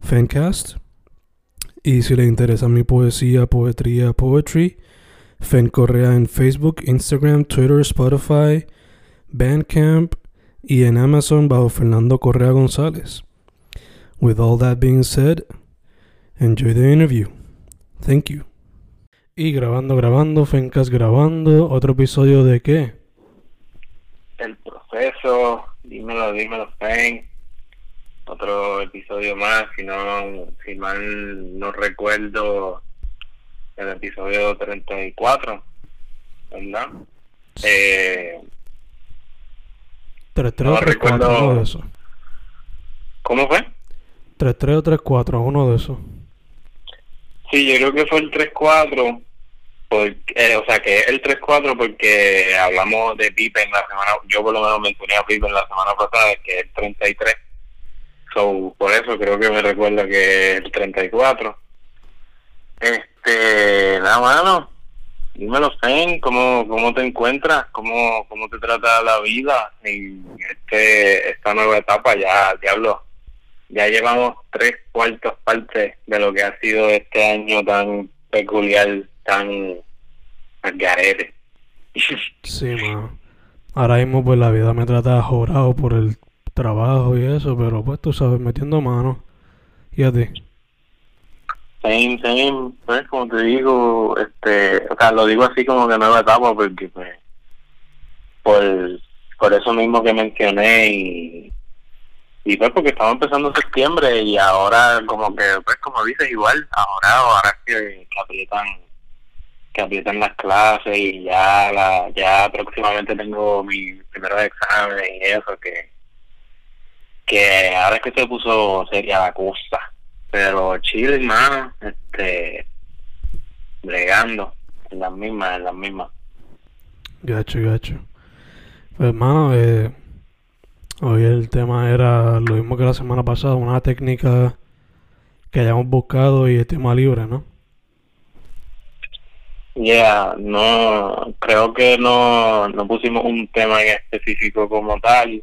Fancast. Y si le interesa mi poesía, poetría, poetry, Fen Correa en Facebook, Instagram, Twitter, Spotify, Bandcamp y en Amazon bajo Fernando Correa González. With all that being said, enjoy the interview. Thank you. Y grabando, grabando, Fencast grabando, otro episodio de qué? El proceso, dímelo, dímelo, Fen. Otro episodio más, si no, si mal no recuerdo, el episodio 34, ¿verdad? Eh, 3-3 No o 3-4, recuerdo. uno de esos. ¿Cómo fue? 3-3 o 3-4, uno de esos. Sí, yo creo que fue el 3-4, porque, eh, o sea, que es el 3-4 porque hablamos de Pipe en la semana, yo por lo menos mencioné a Pipe en la semana pasada, que es el 33. So, por eso creo que me recuerda que el 34. Este, nada, mano, dímelo, Fen, ¿cómo, ¿cómo te encuentras? ¿Cómo, ¿Cómo te trata la vida en este esta nueva etapa? Ya, diablo, ya llevamos tres cuartos partes de lo que ha sido este año tan peculiar, tan garete. Sí, mano. Ahora mismo pues la vida me trata jorado por el trabajo y eso, pero pues tú sabes, metiendo mano. Y a ti. Same, same, pues como te digo, este, o sea, lo digo así como que nueva etapa porque pues, por, eso mismo que mencioné y, y pues porque estamos empezando septiembre y ahora como que, pues como dices igual, ahora, ahora que, que aprietan, que aprietan las clases y ya la, ya próximamente tengo mis primeros exámenes y eso que, que ahora es que se puso seria la cosa pero Chile, hermano, este, bregando, en las mismas, en las mismas. Gacho, gacho. Pues hermano, eh, hoy el tema era lo mismo que la semana pasada, una técnica que hayamos buscado y el tema libre, ¿no? Yeah, no, creo que no, no pusimos un tema en específico como tal,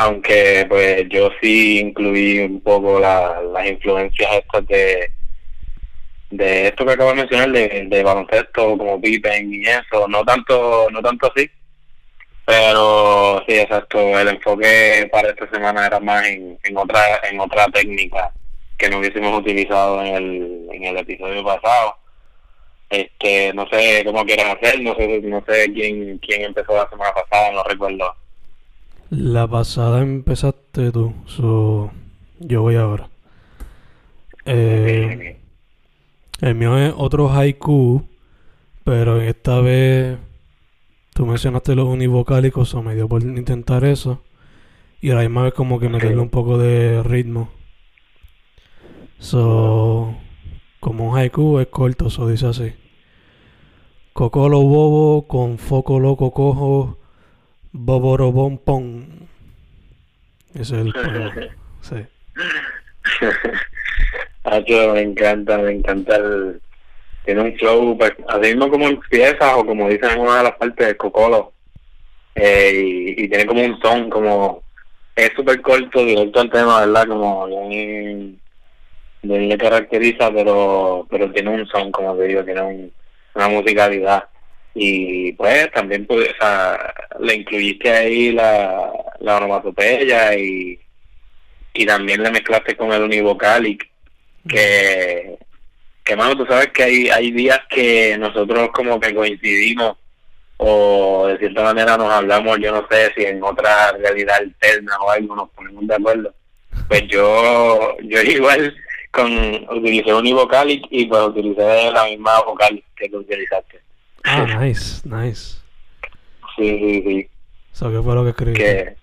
aunque pues yo sí incluí un poco la, las influencias estas de de esto que acabo de mencionar de, de baloncesto como Pippen y eso, no tanto, no tanto así, pero sí, exacto, el enfoque para esta semana era más en, en otra, en otra técnica que no hubiésemos utilizado en el, en el episodio pasado. Este, no sé cómo quieres hacer, no sé, no sé quién, quién empezó la semana pasada, no recuerdo. La pasada empezaste tú, so yo voy ahora. Eh, el mío es otro haiku, pero esta vez tú mencionaste los univocálicos, o me dio por intentar eso. Y a la misma vez como que meterle un poco de ritmo. So, como un haiku es corto, so dice así. Cocolo bobo con foco loco cojo, boborobón. Ese es el. Sí. Hacho, me encanta, me encanta el... Tiene un flow, pues, así mismo como empieza, o como dicen en una de las partes de Cocolo, eh, y, y tiene como un son, como... Es súper corto, directo al tema, ¿verdad? Como bien, bien le caracteriza, pero pero tiene un son, como te digo, tiene un, una musicalidad. Y pues también pues, o sea, le incluiste ahí la, la onomatopeya y y también le mezclaste con el univocalic, que, que mano, tú sabes que hay, hay días que nosotros como que coincidimos o de cierta manera nos hablamos, yo no sé si en otra realidad alterna o algo nos ponemos de acuerdo. Pues yo, yo igual con utilicé univocalic y pues utilicé la misma vocal que tú utilizaste. Ah, nice, nice. Sí, sí, sí. ¿qué fue lo que escribiste? Que,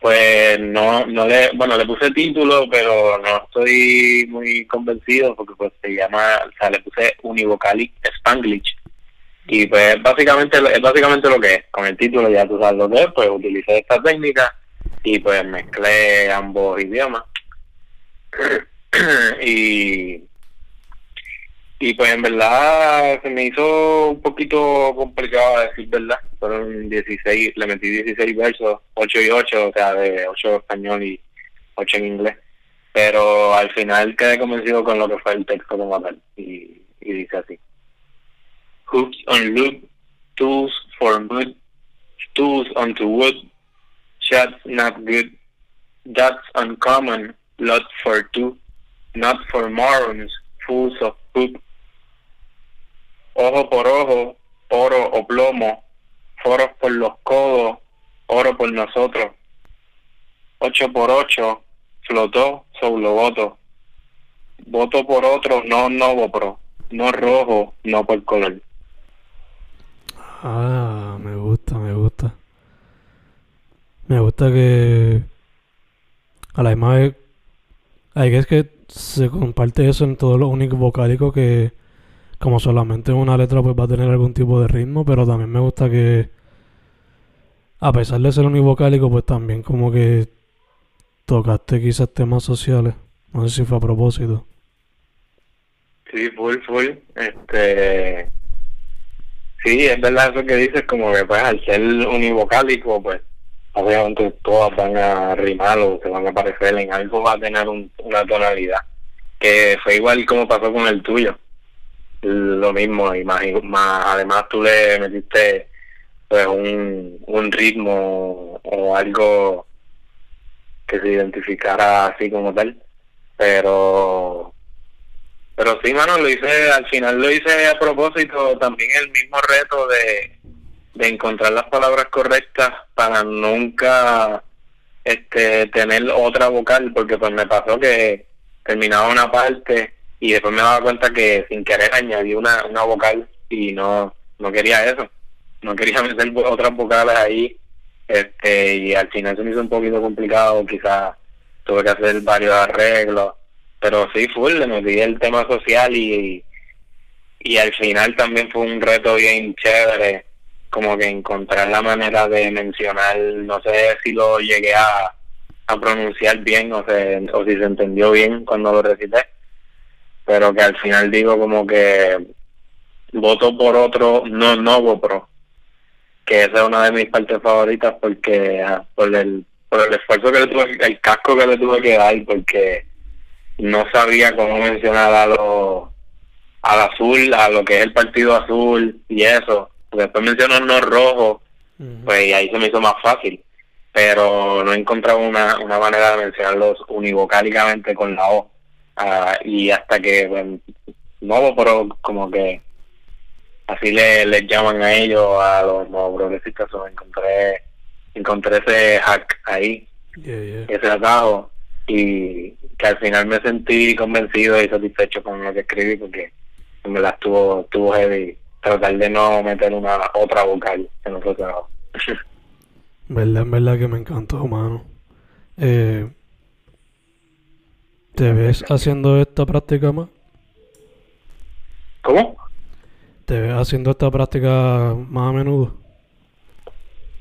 pues no, no le, bueno, le puse título, pero no estoy muy convencido porque pues se llama, o sea, le puse Univocalic Spanglish. Y pues básicamente es básicamente lo que es. Con el título ya tú sabes lo que es, pues utilicé esta técnica y pues mezclé ambos idiomas. y y pues en verdad se me hizo un poquito complicado decir verdad. Fueron 16, le metí 16 versos, 8 y 8, o sea, de 8 español y 8 en inglés. Pero al final quedé convencido con lo que fue el texto como tal. Y, dice así. Hooks on loop, tools for wood, tools onto wood, shots not good, that's uncommon, lot for two, not for morons, fools of poop ojo por ojo, oro o plomo, foros por los codos, oro por nosotros. Ocho por ocho, flotó sobre voto. Voto por otro, no novo pro, no rojo, no por color. Ah, me gusta, me gusta. Me gusta que a la vez hay que es que se comparte eso en todos los únicos vocálicos que como solamente una letra pues va a tener algún tipo de ritmo, pero también me gusta que a pesar de ser univocálico pues también como que tocaste quizás temas sociales, no sé si fue a propósito. Sí, full, full, este sí, es verdad eso que dices, como que pues al ser univocálico pues obviamente todas van a rimar o se van a parecer en algo va a tener una tonalidad que fue igual como pasó con el tuyo lo mismo y más, más además tú le metiste pues un, un ritmo o algo que se identificara así como tal pero pero sí mano lo hice al final lo hice a propósito también el mismo reto de, de encontrar las palabras correctas para nunca este tener otra vocal porque pues me pasó que terminaba una parte y después me daba cuenta que sin querer añadí una, una vocal y no, no quería eso, no quería meter otras vocales ahí este y al final se me hizo un poquito complicado, quizás tuve que hacer varios arreglos, pero sí, full, le metí el tema social y, y al final también fue un reto bien chévere, como que encontrar la manera de mencionar, no sé si lo llegué a, a pronunciar bien o, se, o si se entendió bien cuando lo recité, pero que al final digo como que voto por otro, no no pro, que esa es una de mis partes favoritas porque ah, por el por el esfuerzo que le tuve, el casco que le tuve que dar, porque no sabía cómo mencionar a lo, al azul, a lo que es el partido azul y eso. Después mencionó no rojo, pues y ahí se me hizo más fácil. Pero no he encontrado una, una manera de mencionarlos univocálicamente con la O. Ah, y hasta que, bueno, nuevo, pero como que así le, les llaman a ellos, a los nuevos progresistas, o encontré, encontré ese hack ahí, ese atajo, y que al final me sentí convencido y satisfecho con lo que escribí, porque me la estuvo, estuvo heavy tratar de no meter una otra vocal en otro trabajo. verdad, en verdad que me encantó, mano. Eh, ¿Te ves haciendo esta práctica más? ¿Cómo? ¿Te ves haciendo esta práctica más a menudo?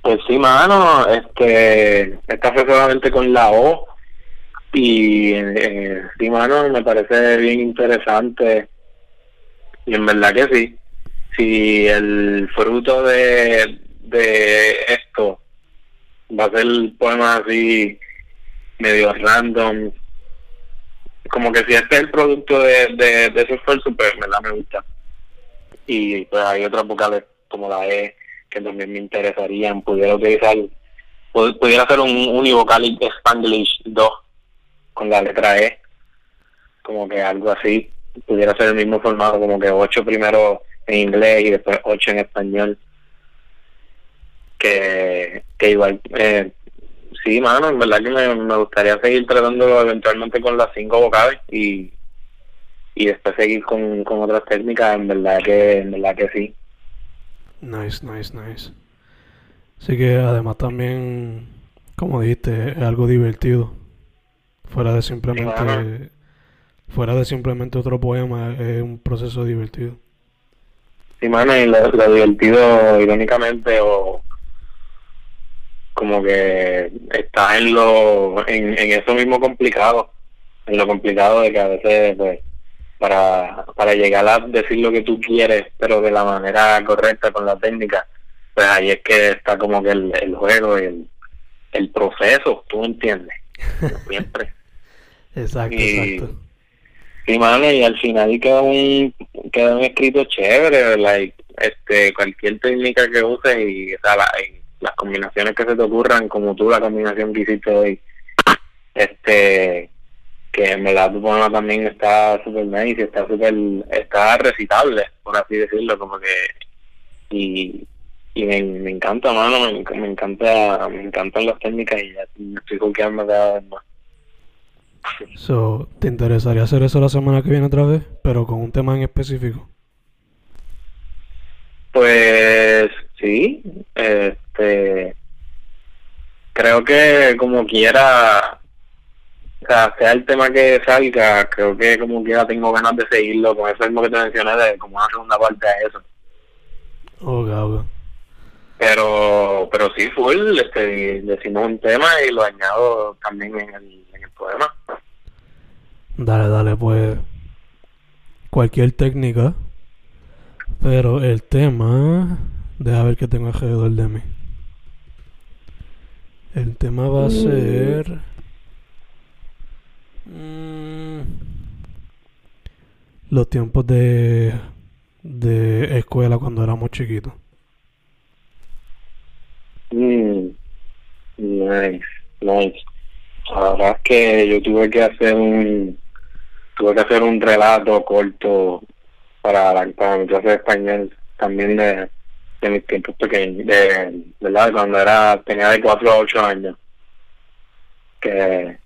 Pues sí, mano, este, esta fue solamente con la O y eh, sí, mano, me parece bien interesante y en verdad que sí. Si el fruto de, de esto va a ser poemas así medio random como que si este es el producto de, de, de ese esfuerzo, pues verdad me gusta. Y pues hay otras vocales como la E que también me interesarían, pudiera utilizar pudiera ser un univocalic Spanglish 2 con la letra E, como que algo así, pudiera ser el mismo formato, como que ocho primero en inglés y después ocho en español. Que, que igual, eh, sí, mano, en verdad que me, gustaría seguir tratándolo eventualmente con las cinco vocales y, y después seguir con, con otras técnicas, en verdad que, en verdad que sí. Nice, nice, nice. Así que además también, como dijiste, es algo divertido. Fuera de simplemente fuera de simplemente otro poema, es un proceso divertido. Sí, mano, y lo, divertido, irónicamente, o como que está en lo en, en eso mismo complicado, en lo complicado de que a veces, pues, para, para llegar a decir lo que tú quieres, pero de la manera correcta, con la técnica, pues ahí es que está como que el, el juego, el, el proceso, tú entiendes, siempre. exacto, exacto. Sí, mano, y al final queda un, queda un escrito chévere, like, este, cualquier técnica que uses y, o sea, las combinaciones que se te ocurran, como tú la combinación que hiciste hoy, este, que en verdad tu poema también está súper nice, está súper, está recitable, por así decirlo, como que, y, y me, me encanta, mano, me, me encanta, me encantan las técnicas y ya me estoy jugando cada vez más. So, ¿Te interesaría hacer eso la semana que viene otra vez, pero con un tema en específico? Pues sí, este, creo que como quiera, o sea, sea el tema que salga, creo que como quiera tengo ganas de seguirlo con eso mismo que te mencioné de como una segunda parte de eso. Ok, ok. Pero, pero sí, full, este, decimos un tema y lo añado también en el, en el poema. Dale, dale, pues cualquier técnica, pero el tema, deja ver qué tengo alrededor de mí. El tema va a ser... Mm, los tiempos de, de escuela cuando éramos chiquitos. Mm, nice, nice. La es que yo tuve que hacer un tuve que hacer un relato corto para, la, para mi clase de español también de, de mis tiempos pequeños, de, ¿verdad? Cuando era, tenía de 4 a 8 años. Que,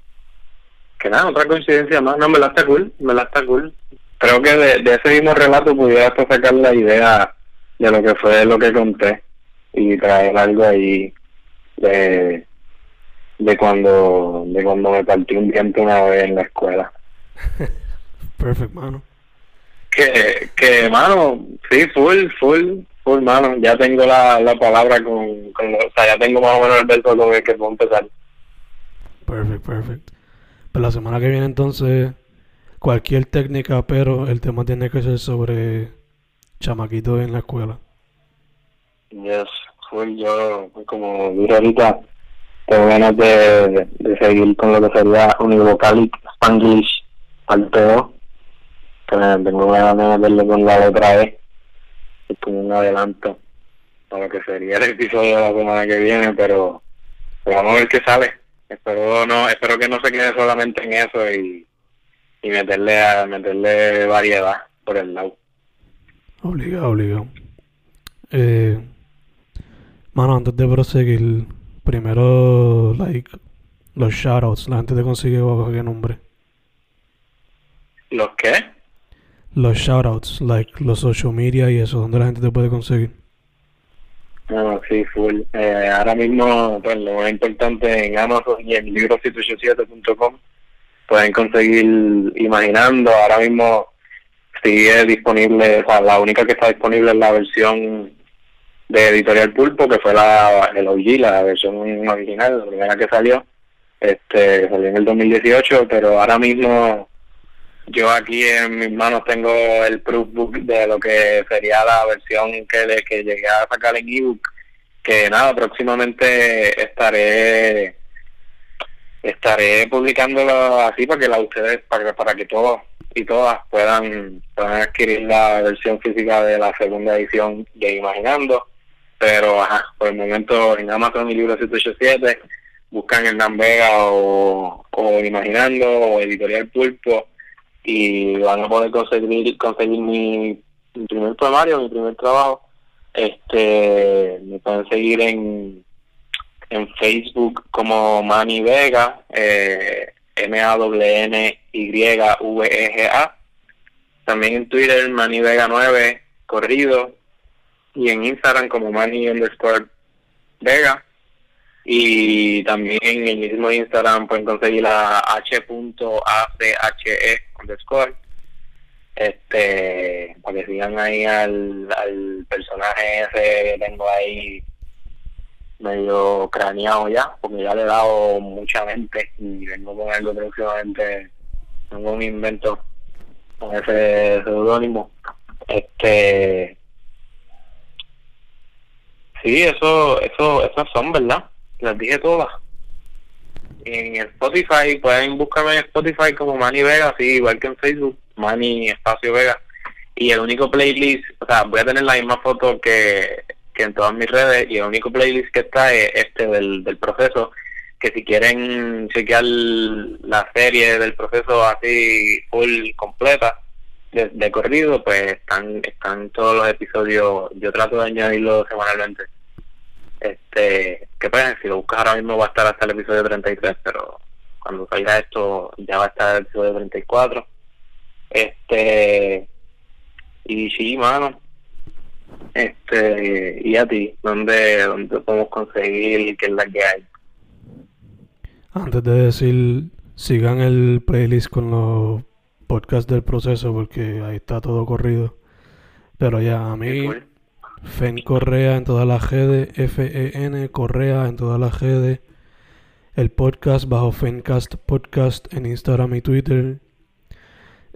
que nada, otra coincidencia más, no, me la está cool, me la está cool. Creo que de, de ese mismo relato pudiera hasta sacar la idea de lo que fue lo que conté y traer algo ahí de, de cuando de cuando me partí un diente una vez en la escuela. Perfect, mano. Que, que, mano, sí, full, full, full, mano. Ya tengo la, la palabra con, con o sea, ya tengo más o menos el verso con el que puedo empezar. Perfect, perfect. Pues la semana que viene entonces, cualquier técnica, pero el tema tiene que ser sobre chamaquitos en la escuela. Yes, full, yo como duro ahorita, tengo ganas de, de, seguir con lo que sería Univocalic Spanglish al que tengo ganas de meterle con la otra vez. Es como un adelanto para lo que sería el episodio de la semana que viene, pero, vamos a ver qué sale. Espero no, espero que no se quede solamente en eso y, y meterle a meterle variedad por el lado. Obligado, obligado. Eh, mano, antes de proseguir, primero, like, los shoutouts, la gente te consigue bajo qué nombre. ¿Los qué? Los shoutouts, like los social media y eso, donde la gente te puede conseguir. No, sí, full. Eh, ahora mismo, pues lo más importante en Amazon y en libros787.com pueden conseguir Imaginando. Ahora mismo sigue disponible, o sea, la única que está disponible es la versión de Editorial Pulpo, que fue la el OG, la versión original, la primera que salió. Este, salió en el 2018, pero ahora mismo yo aquí en mis manos tengo el proof book de lo que sería la versión que, que llegué a sacar en ebook que nada próximamente estaré estaré publicándolo así para que la ustedes para, para que todos y todas puedan, puedan adquirir la versión física de la segunda edición de Imaginando. Pero ajá, por el momento en Amazon mi libro 787 buscan Hernán Vega o, o Imaginando o Editorial Pulpo y van a poder conseguir conseguir mi, primer poemario, mi primer trabajo. Este, me pueden seguir en en Facebook como Manny Vega, eh, M-A-N-N-Y-V-E-G-A. También en Twitter, Manny Vega 9, corrido. Y en Instagram como Manny underscore Vega. Y también en el mismo Instagram pueden conseguir la h.ache underscore. Este, para que sigan ahí al, al personaje ese que tengo ahí medio craneado ya, porque ya le he dado mucha mente y vengo con algo próximamente, tengo un invento con ese seudónimo. Este, sí, eso, eso, esas son, ¿verdad? Las dije todas. En Spotify, pueden buscarme en Spotify como Manny Vega, sí, igual que en Facebook, Manny Espacio Vega. Y el único playlist, o sea, voy a tener la misma foto que en todas mis redes y el único playlist que está es este del, del proceso que si quieren chequear la serie del proceso así full completa de, corrido pues están están todos los episodios yo trato de añadirlo semanalmente este que pues si lo buscas ahora mismo va a estar hasta el episodio 33 pero cuando salga esto ya va a estar el episodio 34 este y sí mano. Este, y a ti, ¿dónde, dónde podemos conseguir qué es la que hay? Antes de decir, sigan el playlist con los podcasts del proceso porque ahí está todo corrido. Pero ya, a mí, Fen Correa en todas las redes, F-E-N Correa en todas las redes. El podcast bajo Fencast Podcast en Instagram y Twitter.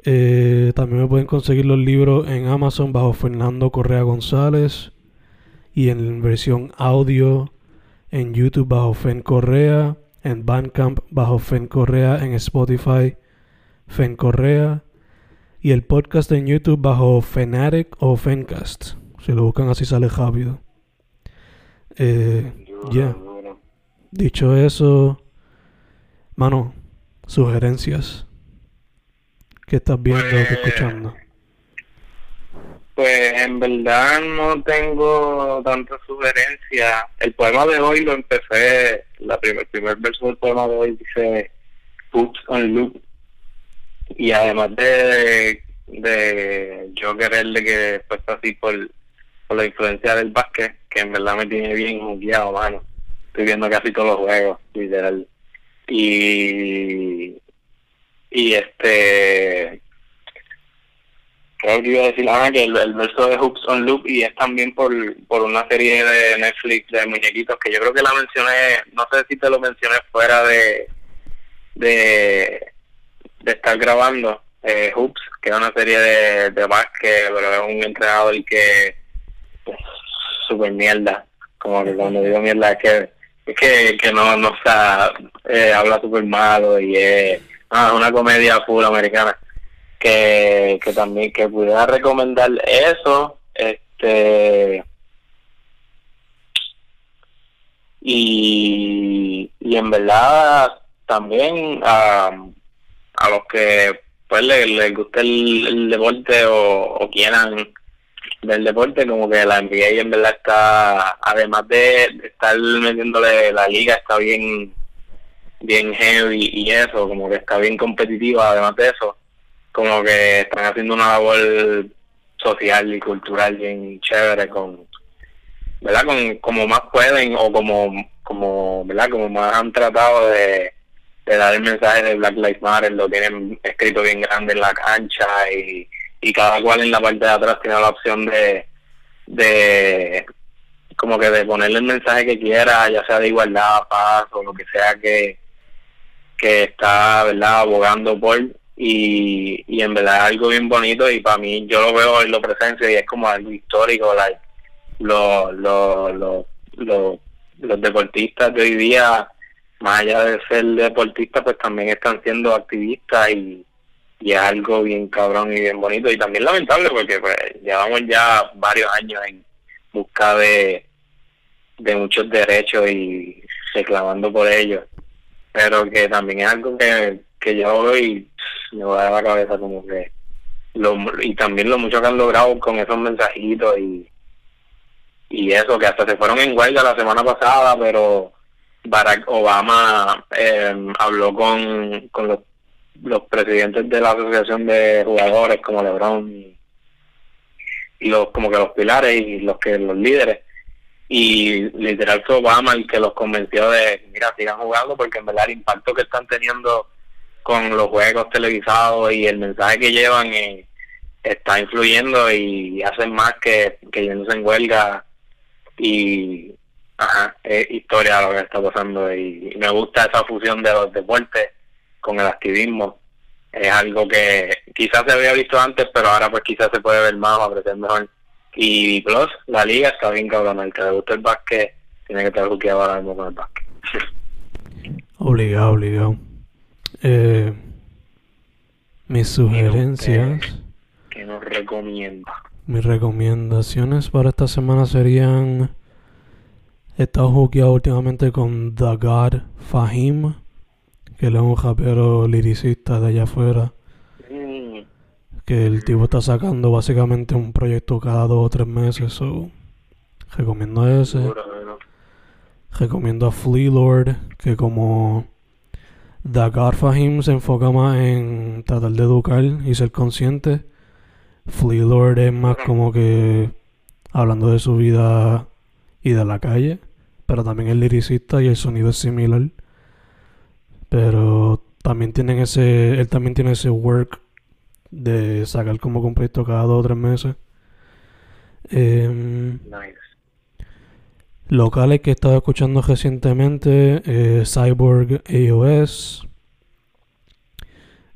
Eh, también me pueden conseguir los libros en Amazon bajo Fernando Correa González y en versión audio en YouTube bajo Fen Correa, en Bandcamp bajo Fen Correa, en Spotify Fen Correa y el podcast en YouTube bajo Fanatic o Fencast. Si lo buscan así sale rápido. Eh, ya. Dicho eso, mano, sugerencias. ¿Qué estás viendo pues, escuchando? Pues en verdad no tengo tanta sugerencia. El poema de hoy lo empecé, la primer, el primer verso del poema de hoy dice Puts on Loop. Y además de, de yo quererle que después así por, por la influencia del básquet, que en verdad me tiene bien guiado, mano. Estoy viendo casi todos los juegos, literal. Y y este creo que iba a decir ah, que el, verso de Hoops on Loop y es también por, por una serie de Netflix de muñequitos que yo creo que la mencioné, no sé si te lo mencioné fuera de de, de estar grabando eh, Hoops, que es una serie de, de básquet, pero es un entrenador que pues, super mierda, como que cuando digo mierda es que es que, que no, no está, eh, habla súper malo y es Ah, una comedia full americana. Que, que también que pudiera recomendar eso. Este. Y, y en verdad también a, a los que pues les, guste el, deporte o, o quieran del deporte, como que la NBA en verdad está, además de estar metiéndole la liga, está bien bien heavy y eso, como que está bien competitiva, además de eso, como que están haciendo una labor social y cultural bien chévere con, ¿verdad? Con, como más pueden o como, como, ¿verdad? Como más han tratado de, de dar el mensaje de Black Lives Matter, lo tienen escrito bien grande en la cancha y, y cada cual en la parte de atrás tiene la opción de, de como que de ponerle el mensaje que quiera, ya sea de igualdad, paz o lo que sea que, que está, ¿verdad?, abogando por y, y en verdad es algo bien bonito y para mí yo lo veo en lo presencia y es como algo histórico, like, los, los, los, los, deportistas de hoy día, más allá de ser deportistas, pues también están siendo activistas y, y es algo bien cabrón y bien bonito y también lamentable porque pues llevamos ya varios años en busca de, de muchos derechos y reclamando por ellos. Pero que también es algo que, que yo hoy me va a dar la cabeza como que lo, y también lo mucho que han logrado con esos mensajitos y y eso que hasta se fueron en huelga la semana pasada pero Barack Obama eh, habló con, con los, los presidentes de la asociación de jugadores como LeBron y, los como que los pilares y los que los líderes. Y literal fue Obama el que los convenció de mira sigan jugando porque en verdad el impacto que están teniendo con los juegos televisados y el mensaje que llevan eh, está influyendo y hacen más que, que yéndose en huelga y ajá, es historia lo que está pasando y me gusta esa fusión de los deportes con el activismo. Es algo que quizás se había visto antes pero ahora pues quizás se puede ver más o apreciar mejor. Y plus la liga está bien cabrón. El que le gusta el básquet tiene que estar buqueado ahora mismo con el básquet. Obligado obligado. Eh, mis sugerencias. Que nos recomienda mis recomendaciones para esta semana serían He estado jugueado últimamente con The God Fahim, que él es un rapero liricista de allá afuera. Mm, Que el tipo está sacando básicamente un proyecto cada dos o tres meses. So, recomiendo ese. Recomiendo a Flea Lord, que como The God Fahim se enfoca más en tratar de educar y ser consciente. Flea Lord es más como que hablando de su vida y de la calle, pero también es liricista y el sonido es similar. Pero también tienen ese, él también tiene ese work de sacar como un proyecto cada dos o tres meses. Em, Nice. locales que he estado escuchando recientemente, eh, Cyborg AOS,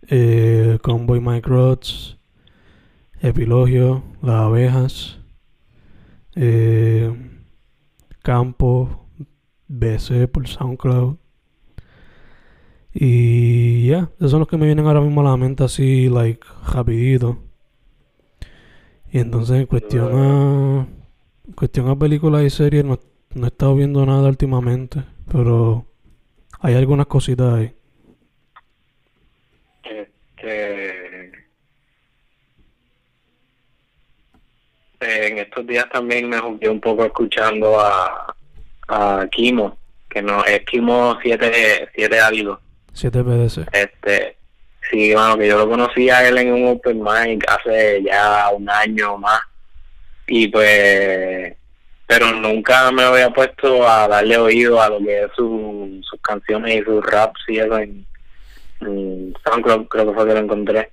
eh, Convoy Mike Rods, Epilogio, Las Abejas, eh, Campo, BC por SoundCloud. Y ya, esos son los que me vienen ahora mismo a la mente así, like, rapidito. Y entonces en cuestión a, cuestión a películas y series, no, no he estado viendo nada últimamente, pero hay algunas cositas ahí. Este, en estos días también me jugué un poco escuchando a, a Kimo, que no es Kimo 7, siete ávido. 7 PDC. Este, sí, bueno, que yo lo conocí a él en un open mic hace ya un año o más. Y pues, pero nunca me había puesto a darle oído a lo que es su, sus canciones y sus raps y eso en, en SoundCloud, creo que fue que lo encontré.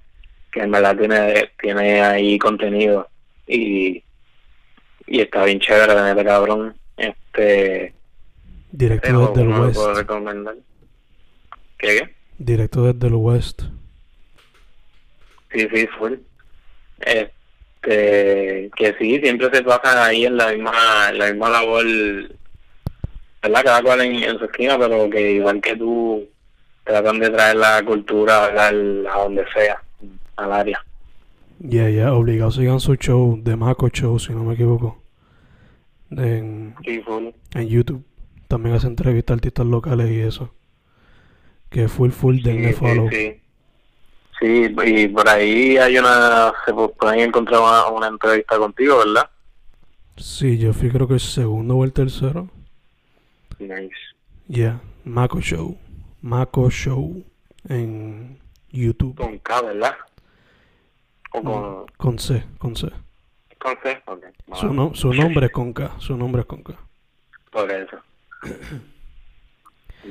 Que en verdad tiene, tiene ahí contenido y, y está bien chévere, la neta, cabrón. Este, Directo pero desde el no lo West. puedo recomendar. ¿Qué, qué? Directo desde el West. Sí, sí, full. Este, que sí, siempre se pasan ahí en la misma, en la misma labor, ¿verdad? Cada cual en, en su esquina, pero que igual que tú, tratan de traer la cultura a donde sea, al área. Ya, ya, obligado sigan su show de Mako Show, si no me equivoco. En, Sí, full. en YouTube. También hace entrevistas a artistas locales y eso. Que full, full, denle Sí, follow. sí, sí. Sí, y por ahí hay una, se pu- pueden encontrar una, una entrevista contigo, ¿verdad? Sí, yo fui creo que el segundo o el tercero. Nice. Yeah, Mako Show. Mako Show en YouTube. Con K, ¿verdad? O con, Con C, con C. con C, ok. Su, no- su nombre es con K, su nombre es con K. Por eso.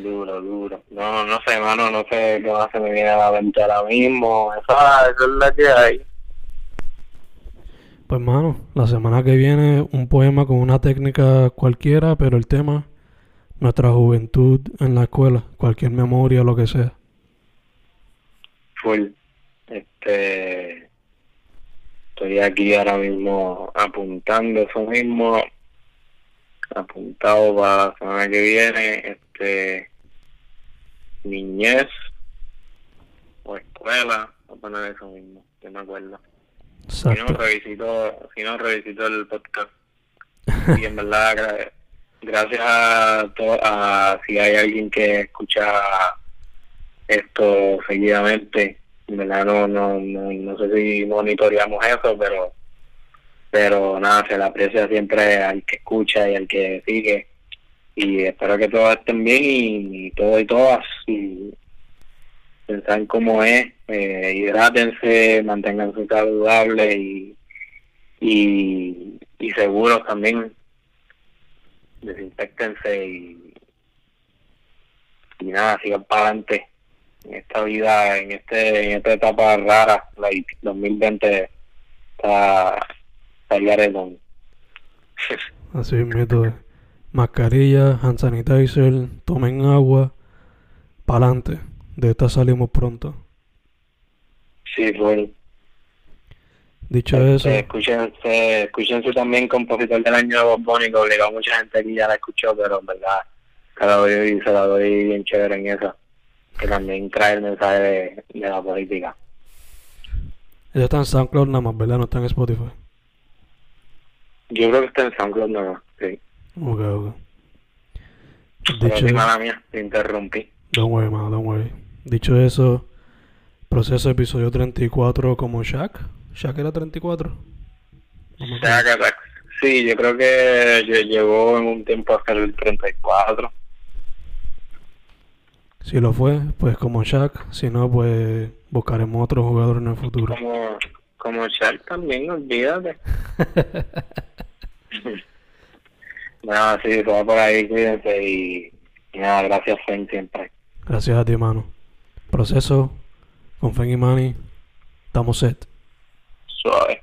duro, duro. No, no sé, mano, no sé qué más se me viene a la mente ahora mismo. Esa, esa es la que hay. Pues mano, la semana que viene un poema con una técnica cualquiera, pero el tema, nuestra juventud en la escuela, cualquier memoria, lo que sea. Full. Este. Estoy aquí ahora mismo apuntando eso mismo. Apuntado para la semana que viene. Este. Niñez. O escuela. A poner eso mismo. Que me acuerdo. Si no, revisito, si no, revisito el podcast. Y en verdad, gra- gracias a, to- a si hay alguien que escucha esto seguidamente, en verdad no, no, no, no sé si monitoreamos eso, pero pero nada, se le aprecia siempre al que escucha y al que sigue y espero que todos estén bien y, y todos y todas y pensar cómo es, eh, hidrátense, manténganse saludables y, y, y seguros también, desinfectense y, y nada, sigan para adelante en esta vida, en este en esta etapa rara, like 2020 está, está. Así es. Mascarilla, hand sanitizer, tomen agua. Pa'lante. De esta salimos pronto. Sí, fue. Dicho Este, eso, escúchense, escúchense también Compositor del Año de Bob Bunny, que obligado a mucha gente aquí ya la escuchó, pero en verdad se la doy, se la doy bien chévere en eso, que también trae el mensaje de, de la política. ella está en SoundCloud nada más, ¿verdad? No está en Spotify. Yo creo que está en SoundCloud, no, sí. Ok, ok. Dicho sí, mala mía, te interrumpí. Don't worry, man, don't worry. Dicho eso, proceso episodio 34 como Shaq. Shaq era 34. No me O sea, acuerdo. que- Sí, yo creo que lle- llegó en un tiempo hasta el 34. Si lo fue, pues como Shaq. Si no, pues buscaremos otro jugador en el futuro. Como, como Shaq también, olvídate. Nada, sí, todo por ahí, cuídense y, nada, gracias, Fen, siempre. Gracias a ti, hermano. Proceso con Fen y Manny, estamos set. Suave.